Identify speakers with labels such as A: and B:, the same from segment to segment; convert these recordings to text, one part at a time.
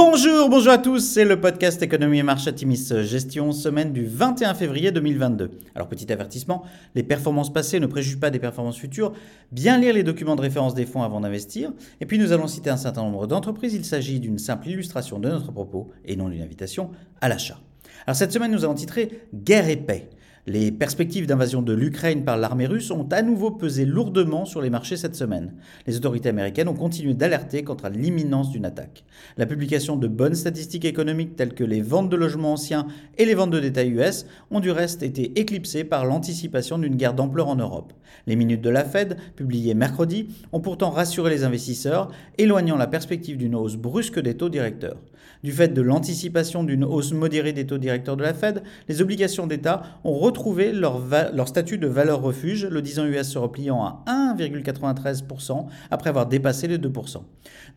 A: Bonjour, bonjour à tous, c'est le podcast Économie et Marché Timis Gestion, semaine du 21 février 2022. Alors petit avertissement, les performances passées ne préjugent pas des performances futures, bien lire les documents de référence des fonds avant d'investir, et puis nous allons citer un certain nombre d'entreprises, il s'agit d'une simple illustration de notre propos et non d'une invitation à l'achat. Alors cette semaine nous avons titré Guerre et paix. Les perspectives d'invasion de l'Ukraine par l'armée russe ont à nouveau pesé lourdement sur les marchés cette semaine. Les autorités américaines ont continué d'alerter à l'imminence d'une attaque. La publication de bonnes statistiques économiques telles que les ventes de logements anciens et les ventes de détail US ont du reste été éclipsées par l'anticipation d'une guerre d'ampleur en Europe. Les minutes de la Fed, publiées mercredi, ont pourtant rassuré les investisseurs, éloignant la perspective d'une hausse brusque des taux directeurs. Du fait de l'anticipation d'une hausse modérée des taux directeurs de la Fed, les obligations d'État ont retrouvé leur, leur, statut de valeur refuge, le 10 ans US se repliant à 1,93% après avoir dépassé les 2%.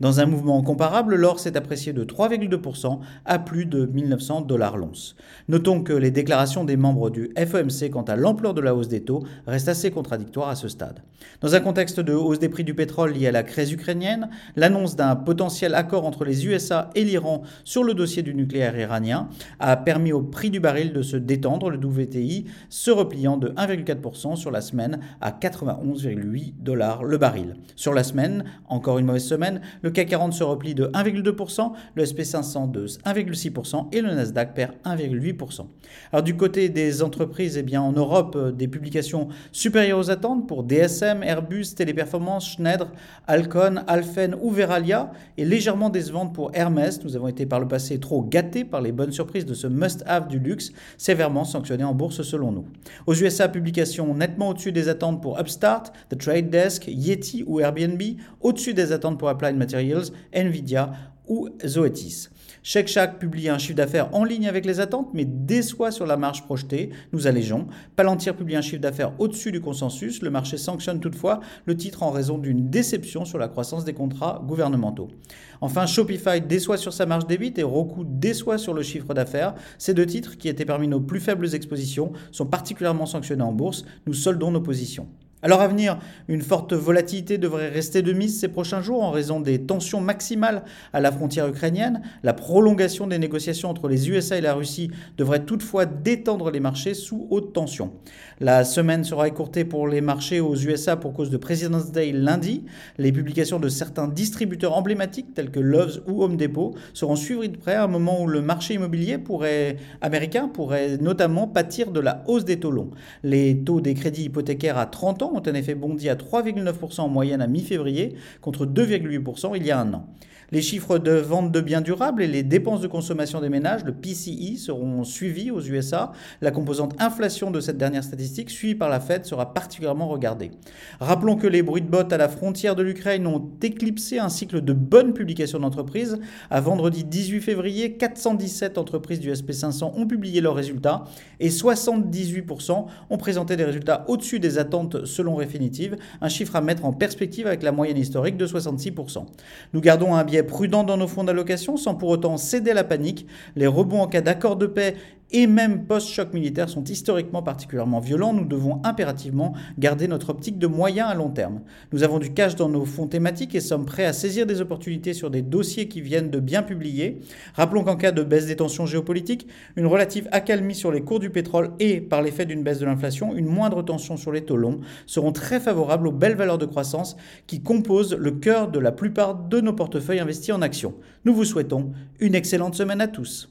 A: Dans un mouvement comparable, l'or s'est apprécié de 3,2% à plus de 1900 dollars l'once. Notons que les déclarations des membres du FOMC quant à l'ampleur de la hausse des taux restent assez contradictoires à ce stade. Dans un contexte de hausse des prix du pétrole lié à la crise ukrainienne, l'annonce d'un potentiel accord entre les USA et l'Iran sur le dossier du nucléaire iranien a permis au prix du baril de se détendre, le WTI se repliant de 1,4% sur la semaine à 91,8 dollars le baril. Sur la semaine, encore une mauvaise semaine, le CAC 40 se replie de 1,2%, le SP500 de 1,6% et le Nasdaq perd 1,8%. Alors du côté des entreprises, eh bien en Europe, euh, des publications supérieures aux attentes pour DSM, Airbus, Téléperformance, Schneider, Alcon, Alphen ou Veralia et légèrement décevantes pour Hermès. Nous avons été par le passé trop gâtés par les bonnes surprises de ce must-have du luxe, sévèrement sanctionné en bourse selon nous. Aux USA, publication nettement au-dessus des attentes pour Upstart, The Trade Desk, Yeti ou Airbnb, au-dessus des attentes pour Applied Materials, Nvidia ou Zoetis. Shake Shack publie un chiffre d'affaires en ligne avec les attentes, mais déçoit sur la marge projetée. Nous allégeons. Palantir publie un chiffre d'affaires au-dessus du consensus. Le marché sanctionne toutefois le titre en raison d'une déception sur la croissance des contrats gouvernementaux. Enfin, Shopify déçoit sur sa marge débite et Roku déçoit sur le chiffre d'affaires. Ces deux titres, qui étaient parmi nos plus faibles expositions, sont particulièrement sanctionnés en bourse. Nous soldons nos positions. Alors à venir, une forte volatilité devrait rester de mise ces prochains jours en raison des tensions maximales à la frontière ukrainienne. La prolongation des négociations entre les USA et la Russie devrait toutefois détendre les marchés sous haute tension. La semaine sera écourtée pour les marchés aux USA pour cause de President's Day lundi. Les publications de certains distributeurs emblématiques tels que Love's ou Home Depot seront suivies de près à un moment où le marché immobilier pourrait, américain pourrait notamment pâtir de la hausse des taux longs. Les taux des crédits hypothécaires à 30 ans ont en effet bondi à 3,9% en moyenne à mi-février contre 2,8% il y a un an. Les chiffres de vente de biens durables et les dépenses de consommation des ménages, le PCI, seront suivis aux USA. La composante inflation de cette dernière statistique, suivie par la Fed, sera particulièrement regardée. Rappelons que les bruits de bottes à la frontière de l'Ukraine ont éclipsé un cycle de bonnes publications d'entreprises. À vendredi 18 février, 417 entreprises du SP500 ont publié leurs résultats et 78% ont présenté des résultats au-dessus des attentes selon Refinitiv, un chiffre à mettre en perspective avec la moyenne historique de 66%. Nous gardons un biais prudent dans nos fonds d'allocation sans pour autant céder à la panique. Les rebonds en cas d'accord de paix et même post-choc militaire sont historiquement particulièrement violents, nous devons impérativement garder notre optique de moyen à long terme. Nous avons du cash dans nos fonds thématiques et sommes prêts à saisir des opportunités sur des dossiers qui viennent de bien publier. Rappelons qu'en cas de baisse des tensions géopolitiques, une relative accalmie sur les cours du pétrole et, par l'effet d'une baisse de l'inflation, une moindre tension sur les taux longs seront très favorables aux belles valeurs de croissance qui composent le cœur de la plupart de nos portefeuilles investis en actions. Nous vous souhaitons une excellente semaine à tous.